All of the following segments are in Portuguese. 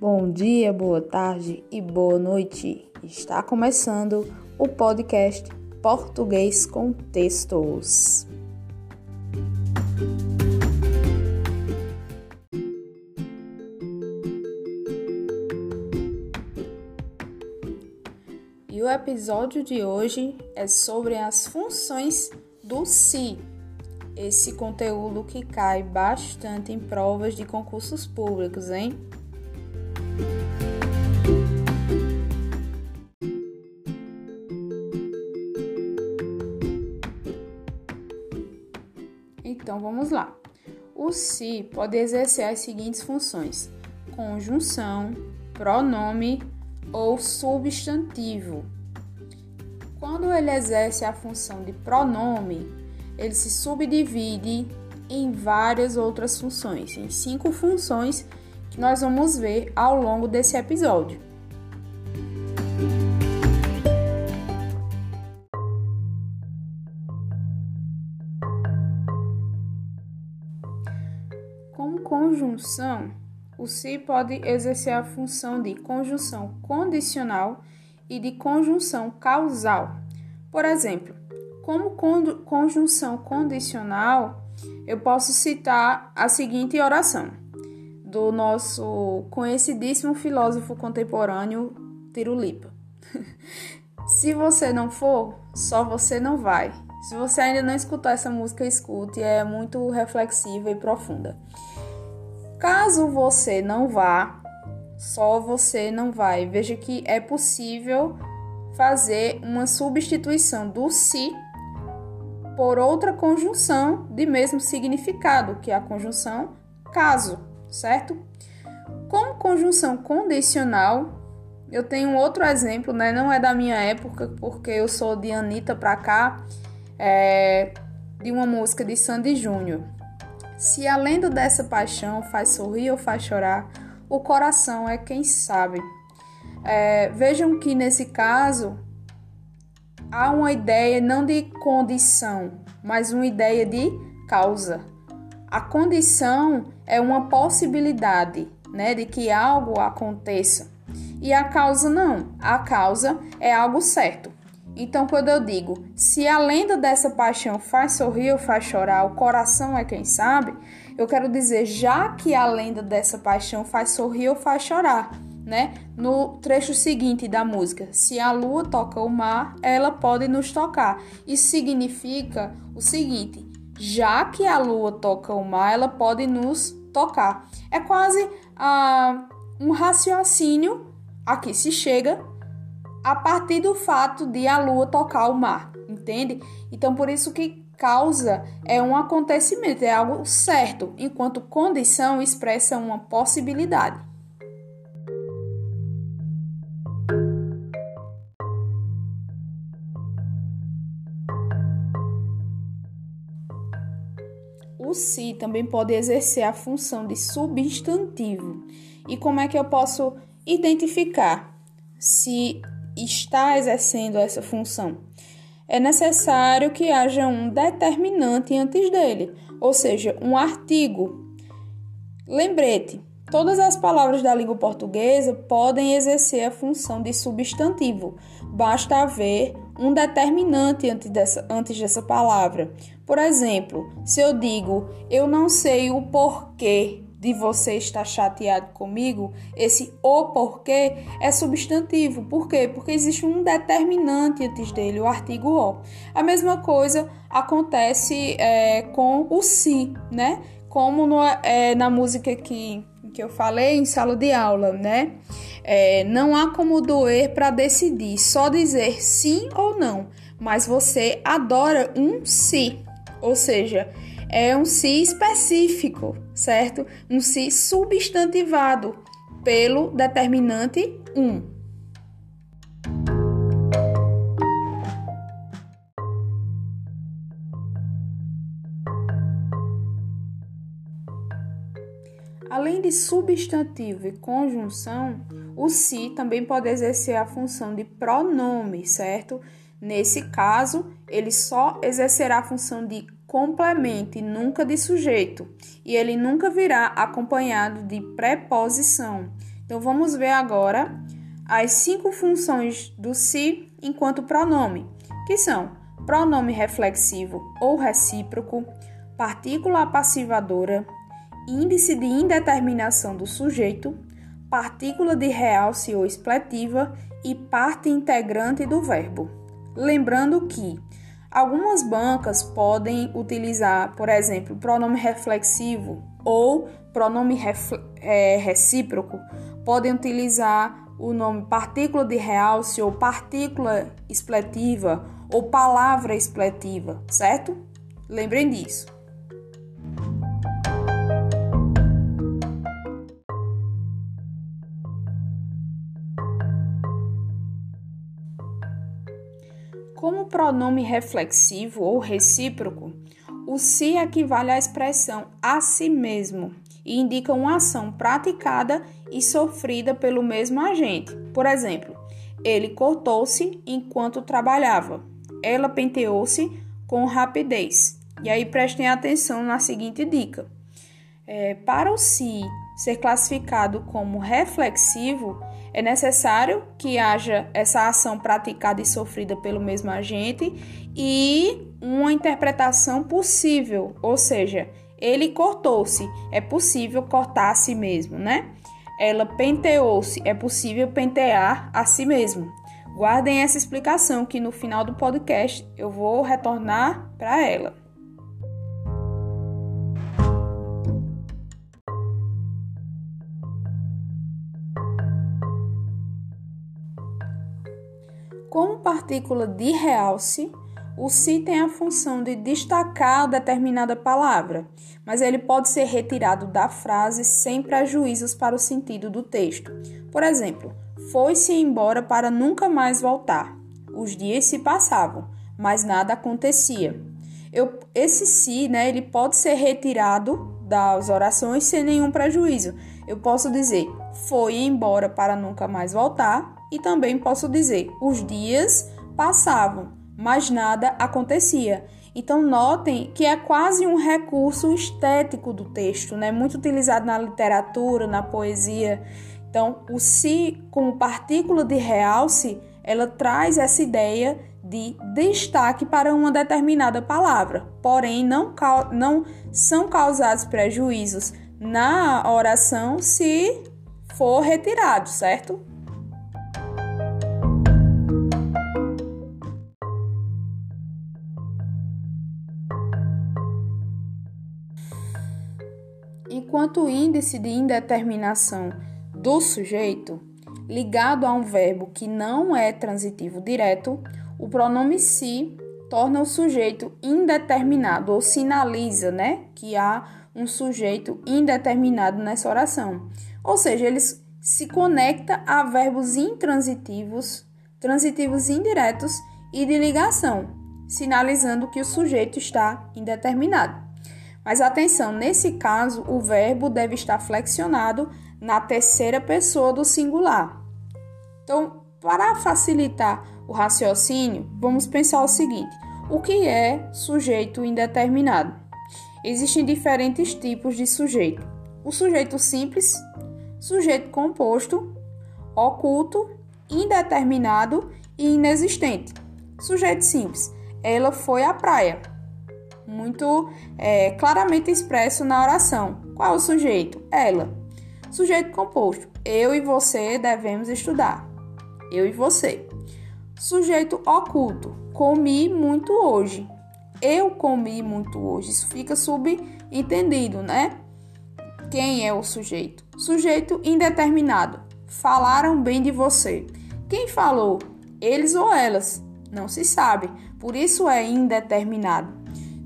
Bom dia, boa tarde e boa noite. Está começando o podcast Português com Textos. E o episódio de hoje é sobre as funções do si esse conteúdo que cai bastante em provas de concursos públicos, hein? Então vamos lá. O se pode exercer as seguintes funções: conjunção, pronome ou substantivo. Quando ele exerce a função de pronome, ele se subdivide em várias outras funções, em cinco funções que nós vamos ver ao longo desse episódio. Conjunção, o se pode exercer a função de conjunção condicional e de conjunção causal. Por exemplo, como conjunção condicional, eu posso citar a seguinte oração do nosso conhecidíssimo filósofo contemporâneo Tirulipa. Se você não for, só você não vai. Se você ainda não escutou essa música, escute, é muito reflexiva e profunda. Caso você não vá, só você não vai. Veja que é possível fazer uma substituição do se por outra conjunção de mesmo significado, que é a conjunção caso, certo? Como conjunção condicional, eu tenho outro exemplo, né? Não é da minha época, porque eu sou de Anitta pra cá, é, de uma música de Sandy Júnior. Se a lenda dessa paixão faz sorrir ou faz chorar, o coração é quem sabe. É, vejam que nesse caso há uma ideia não de condição, mas uma ideia de causa. A condição é uma possibilidade, né, de que algo aconteça. E a causa não. A causa é algo certo. Então, quando eu digo, se a lenda dessa paixão faz sorrir ou faz chorar, o coração é quem sabe, eu quero dizer, já que a lenda dessa paixão faz sorrir ou faz chorar, né? No trecho seguinte da música, se a lua toca o mar, ela pode nos tocar. Isso significa o seguinte: já que a lua toca o mar, ela pode nos tocar. É quase ah, um raciocínio aqui se chega a partir do fato de a lua tocar o mar, entende? Então por isso que causa é um acontecimento, é algo certo, enquanto condição expressa uma possibilidade. O se também pode exercer a função de substantivo. E como é que eu posso identificar se está exercendo essa função? É necessário que haja um determinante antes dele, ou seja, um artigo. Lembrete: todas as palavras da língua portuguesa podem exercer a função de substantivo, basta haver um determinante antes dessa, antes dessa palavra. Por exemplo, se eu digo eu não sei o porquê de você estar chateado comigo, esse o porquê é substantivo. Por quê? Porque existe um determinante antes dele, o artigo o. A mesma coisa acontece é, com o si, né? Como no, é, na música que, que eu falei em sala de aula, né? É, não há como doer para decidir, só dizer sim ou não, mas você adora um si, ou seja, é um si específico, certo? Um si substantivado pelo determinante um. Além de substantivo e conjunção, o se também pode exercer a função de pronome, certo? Nesse caso, ele só exercerá a função de complemento e nunca de sujeito, e ele nunca virá acompanhado de preposição. Então vamos ver agora as cinco funções do se enquanto pronome, que são pronome reflexivo ou recíproco, partícula passivadora, índice de indeterminação do sujeito, partícula de realce ou expletiva e parte integrante do verbo. Lembrando que algumas bancas podem utilizar, por exemplo, pronome reflexivo ou pronome é, recíproco, podem utilizar o nome partícula de realce ou partícula expletiva ou palavra expletiva, certo? Lembrem disso. Pronome reflexivo ou recíproco, o se equivale à expressão a si mesmo e indica uma ação praticada e sofrida pelo mesmo agente. Por exemplo, ele cortou-se enquanto trabalhava. Ela penteou-se com rapidez. E aí prestem atenção na seguinte dica. É, para o si ser classificado como reflexivo, é necessário que haja essa ação praticada e sofrida pelo mesmo agente e uma interpretação possível, ou seja, ele cortou-se, é possível cortar a si mesmo, né? Ela penteou-se, é possível pentear a si mesmo. Guardem essa explicação que no final do podcast eu vou retornar para ela. Como partícula de realce, o se tem a função de destacar determinada palavra, mas ele pode ser retirado da frase sem prejuízos para o sentido do texto. Por exemplo, foi-se embora para nunca mais voltar. Os dias se passavam, mas nada acontecia. Eu, esse se, né, ele pode ser retirado das orações sem nenhum prejuízo. Eu posso dizer foi embora para nunca mais voltar e também posso dizer os dias passavam, mas nada acontecia. Então notem que é quase um recurso estético do texto, né? Muito utilizado na literatura, na poesia. Então, o se como partícula de realce, ela traz essa ideia de destaque para uma determinada palavra. Porém, não, não são causados prejuízos na oração se for retirado, certo? Enquanto índice de indeterminação do sujeito, ligado a um verbo que não é transitivo direto, o pronome se torna o sujeito indeterminado ou sinaliza, né, que há um sujeito indeterminado nessa oração. Ou seja, ele se conecta a verbos intransitivos, transitivos indiretos e de ligação, sinalizando que o sujeito está indeterminado. Mas atenção, nesse caso, o verbo deve estar flexionado na terceira pessoa do singular. Então, para facilitar o raciocínio, vamos pensar o seguinte: o que é sujeito indeterminado? Existem diferentes tipos de sujeito: o sujeito simples, sujeito composto, oculto, indeterminado e inexistente. Sujeito simples: ela foi à praia muito é, claramente expresso na oração. Qual o sujeito? Ela. Sujeito composto. Eu e você devemos estudar. Eu e você. Sujeito oculto. Comi muito hoje. Eu comi muito hoje. Isso fica subentendido, né? Quem é o sujeito? Sujeito indeterminado. Falaram bem de você. Quem falou? Eles ou elas? Não se sabe. Por isso é indeterminado.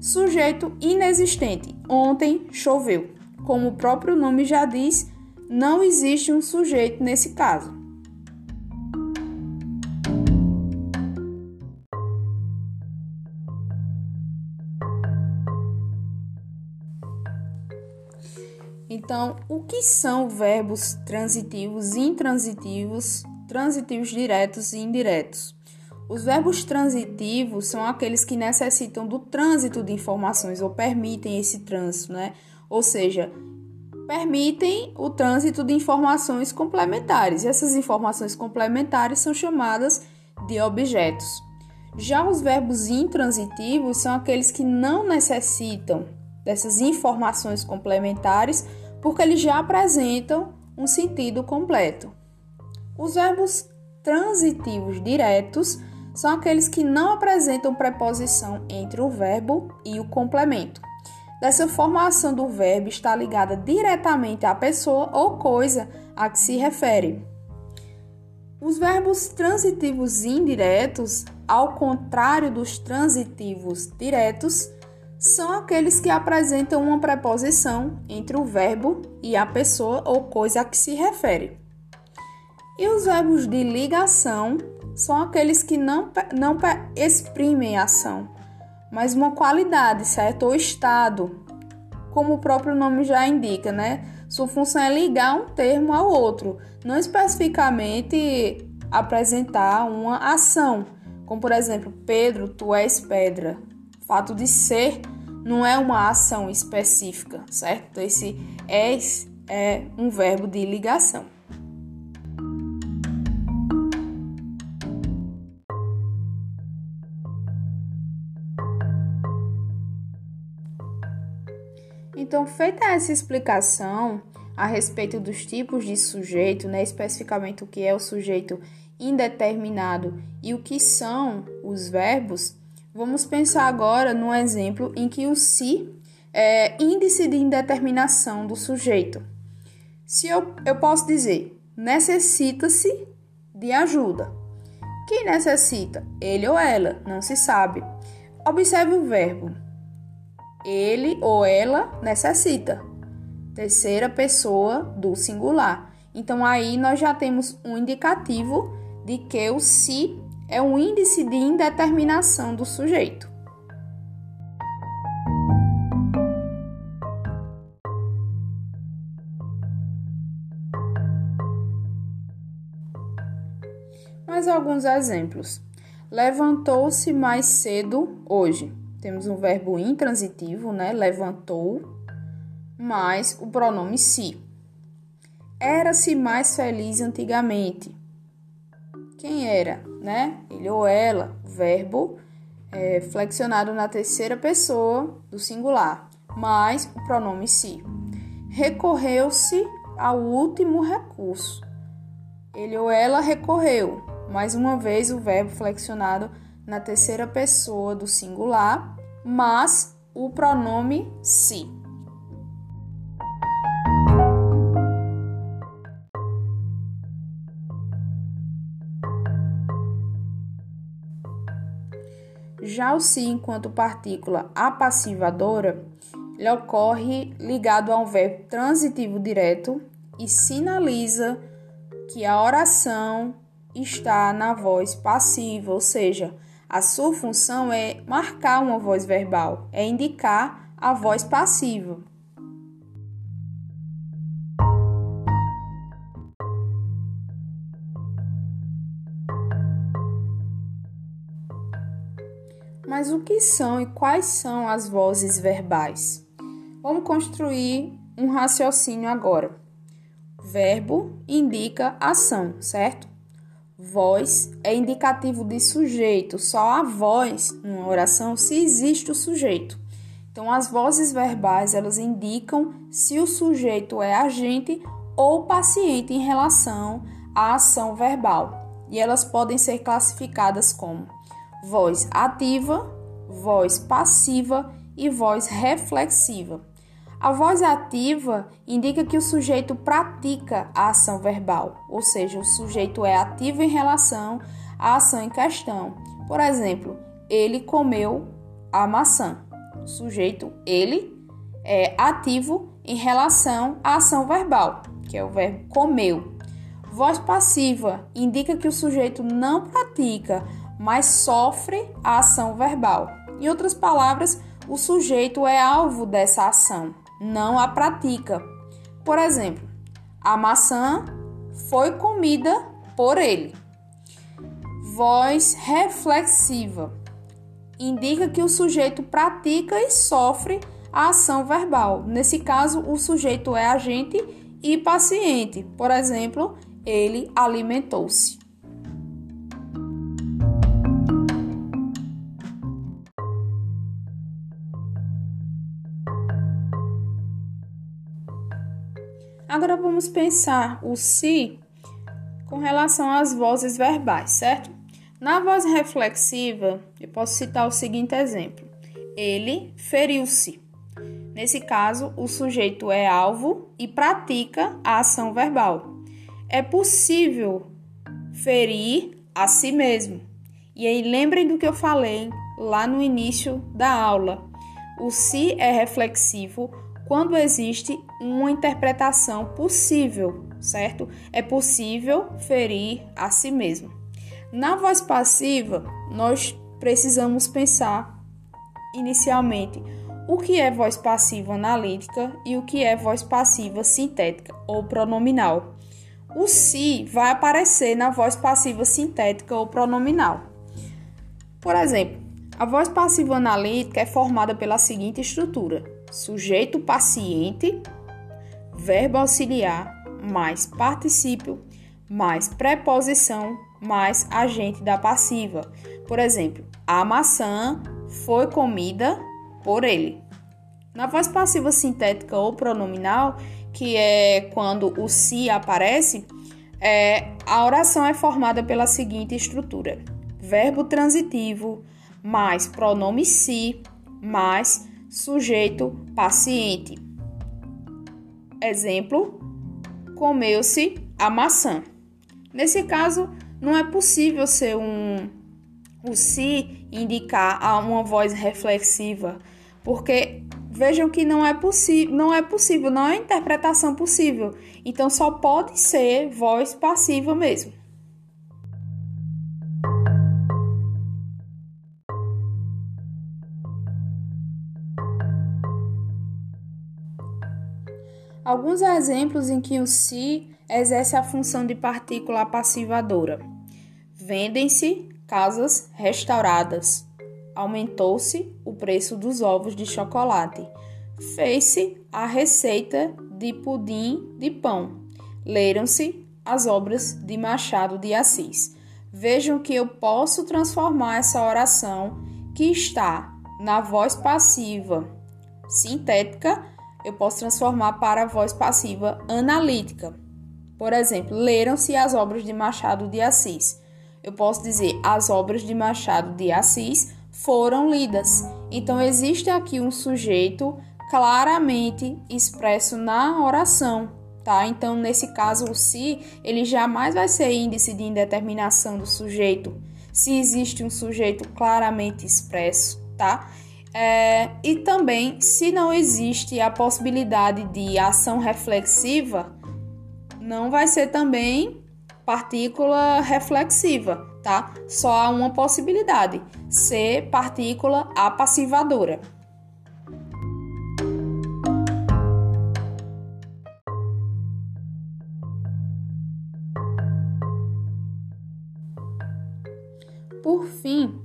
Sujeito inexistente. Ontem choveu. Como o próprio nome já diz, não existe um sujeito nesse caso. Então, o que são verbos transitivos, intransitivos, transitivos diretos e indiretos? Os verbos transitivos são aqueles que necessitam do trânsito de informações ou permitem esse trânsito, né? Ou seja, permitem o trânsito de informações complementares. E essas informações complementares são chamadas de objetos. Já os verbos intransitivos são aqueles que não necessitam dessas informações complementares, porque eles já apresentam um sentido completo. Os verbos transitivos diretos são aqueles que não apresentam preposição entre o verbo e o complemento. Dessa forma, a ação do verbo está ligada diretamente à pessoa ou coisa a que se refere. Os verbos transitivos indiretos, ao contrário dos transitivos diretos, são aqueles que apresentam uma preposição entre o verbo e a pessoa ou coisa a que se refere. E os verbos de ligação são aqueles que não, não exprimem ação, mas uma qualidade, certo? Ou estado, como o próprio nome já indica, né? Sua função é ligar um termo ao outro, não especificamente apresentar uma ação, como por exemplo, Pedro, tu és pedra. O fato de ser não é uma ação específica, certo? Esse és é um verbo de ligação. Então, feita essa explicação a respeito dos tipos de sujeito, né, especificamente o que é o sujeito indeterminado e o que são os verbos, vamos pensar agora no exemplo em que o se é índice de indeterminação do sujeito. Se eu, eu posso dizer necessita-se de ajuda. Quem necessita? Ele ou ela? Não se sabe. Observe o verbo ele ou ela necessita. Terceira pessoa do singular. Então aí nós já temos um indicativo de que o se é um índice de indeterminação do sujeito. Mais alguns exemplos. Levantou-se mais cedo hoje. Temos um verbo intransitivo, né? Levantou, mais o pronome se. Era-se mais feliz antigamente. Quem era, né? Ele ou ela, verbo é, flexionado na terceira pessoa do singular, mais o pronome se. Recorreu-se ao último recurso. Ele ou ela recorreu, mais uma vez o verbo flexionado na terceira pessoa do singular, mas o pronome se. Já o se enquanto partícula apassivadora, ele ocorre ligado a um verbo transitivo direto e sinaliza que a oração está na voz passiva, ou seja, a sua função é marcar uma voz verbal, é indicar a voz passiva. Mas o que são e quais são as vozes verbais? Vamos construir um raciocínio agora. Verbo indica ação, certo? Voz é indicativo de sujeito, só a voz numa oração se existe o sujeito. Então, as vozes verbais elas indicam se o sujeito é agente ou paciente em relação à ação verbal. E elas podem ser classificadas como voz ativa, voz passiva e voz reflexiva. A voz ativa indica que o sujeito pratica a ação verbal, ou seja, o sujeito é ativo em relação à ação em questão. Por exemplo, ele comeu a maçã. O sujeito, ele, é ativo em relação à ação verbal, que é o verbo comeu. Voz passiva indica que o sujeito não pratica, mas sofre a ação verbal. Em outras palavras, o sujeito é alvo dessa ação não a pratica. Por exemplo, a maçã foi comida por ele. Voz reflexiva indica que o sujeito pratica e sofre a ação verbal. Nesse caso, o sujeito é agente e paciente. Por exemplo, ele alimentou-se. Agora vamos pensar o se com relação às vozes verbais, certo? Na voz reflexiva, eu posso citar o seguinte exemplo: Ele feriu-se. Nesse caso, o sujeito é alvo e pratica a ação verbal. É possível ferir a si mesmo. E aí, lembrem do que eu falei lá no início da aula. O se é reflexivo quando existe uma interpretação possível, certo? É possível ferir a si mesmo. Na voz passiva, nós precisamos pensar inicialmente o que é voz passiva analítica e o que é voz passiva sintética ou pronominal. O se vai aparecer na voz passiva sintética ou pronominal. Por exemplo, a voz passiva analítica é formada pela seguinte estrutura: sujeito paciente, verbo auxiliar, mais particípio, mais preposição, mais agente da passiva. Por exemplo, a maçã foi comida por ele. Na voz passiva sintética ou pronominal, que é quando o se aparece, é, a oração é formada pela seguinte estrutura: verbo transitivo mais pronome se mais sujeito paciente. Exemplo: comeu-se a maçã. Nesse caso, não é possível ser um o se indicar uma voz reflexiva, porque vejam que não é possível, não é possível, não é interpretação possível. Então só pode ser voz passiva mesmo. Alguns exemplos em que o se exerce a função de partícula passivadora. Vendem-se casas restauradas. Aumentou-se o preço dos ovos de chocolate. Fez-se a receita de pudim de pão. Leram-se as obras de Machado de Assis. Vejam que eu posso transformar essa oração que está na voz passiva sintética eu posso transformar para a voz passiva analítica. Por exemplo, leram-se as obras de Machado de Assis. Eu posso dizer as obras de Machado de Assis foram lidas. Então existe aqui um sujeito claramente expresso na oração, tá? Então nesse caso o se, ele jamais vai ser índice de indeterminação do sujeito. Se existe um sujeito claramente expresso, tá? É, e também, se não existe a possibilidade de ação reflexiva, não vai ser também partícula reflexiva, tá? Só há uma possibilidade, ser partícula apassivadora. Por fim,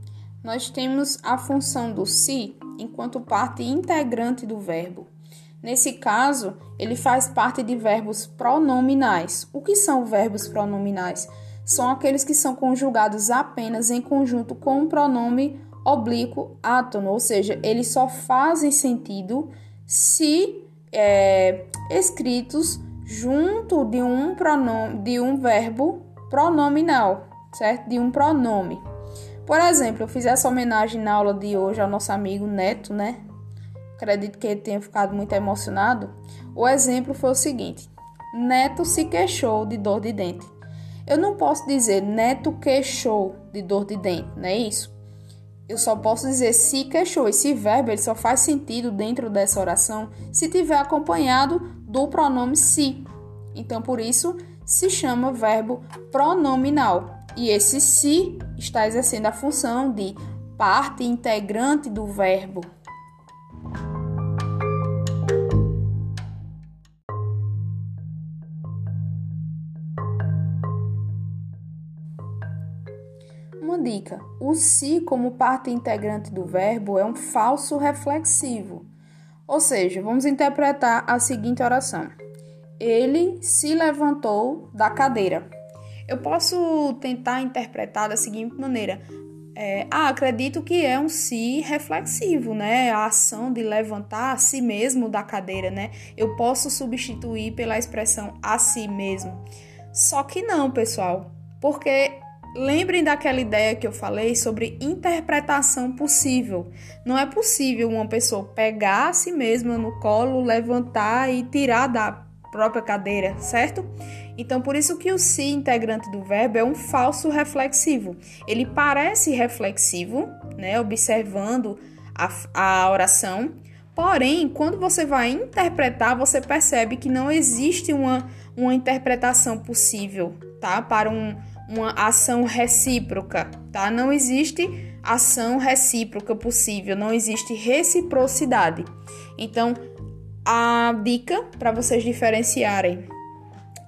nós temos a função do se enquanto parte integrante do verbo. Nesse caso, ele faz parte de verbos pronominais. O que são verbos pronominais? São aqueles que são conjugados apenas em conjunto com um pronome oblíquo átono, ou seja, eles só fazem sentido se é, escritos junto de um pronome, de um verbo pronominal, certo? De um pronome. Por exemplo, eu fiz essa homenagem na aula de hoje ao nosso amigo Neto, né? Acredito que ele tenha ficado muito emocionado. O exemplo foi o seguinte: Neto se queixou de dor de dente. Eu não posso dizer Neto queixou de dor de dente, não é isso? Eu só posso dizer se queixou. Esse verbo ele só faz sentido dentro dessa oração se tiver acompanhado do pronome se. Então, por isso, se chama verbo pronominal. E esse se está exercendo a função de parte integrante do verbo. Uma dica: o se como parte integrante do verbo é um falso reflexivo. Ou seja, vamos interpretar a seguinte oração: Ele se levantou da cadeira. Eu posso tentar interpretar da seguinte maneira: é, ah, acredito que é um si reflexivo, né? A ação de levantar a si mesmo da cadeira, né? Eu posso substituir pela expressão a si mesmo. Só que não, pessoal, porque lembrem daquela ideia que eu falei sobre interpretação possível. Não é possível uma pessoa pegar a si mesma no colo, levantar e tirar da própria cadeira, certo? Então, por isso que o si integrante do verbo é um falso reflexivo. Ele parece reflexivo, né, observando a, a oração, porém, quando você vai interpretar, você percebe que não existe uma, uma interpretação possível, tá? Para um, uma ação recíproca, tá? Não existe ação recíproca possível, não existe reciprocidade. Então, a dica para vocês diferenciarem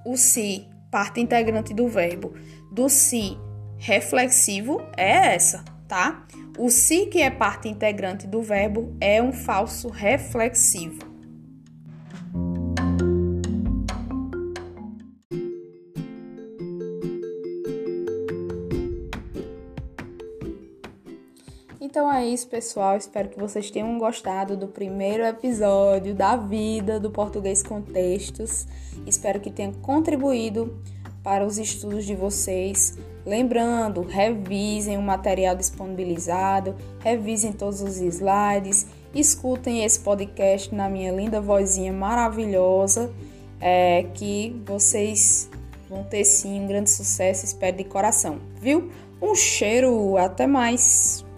o si, parte integrante do verbo, do si reflexivo é essa, tá? O si, que é parte integrante do verbo, é um falso reflexivo. Então é isso, pessoal. Espero que vocês tenham gostado do primeiro episódio da vida do português com textos. Espero que tenha contribuído para os estudos de vocês. Lembrando, revisem o material disponibilizado, revisem todos os slides, escutem esse podcast na minha linda vozinha maravilhosa, é, que vocês vão ter sim um grande sucesso, espero de coração, viu? Um cheiro, até mais!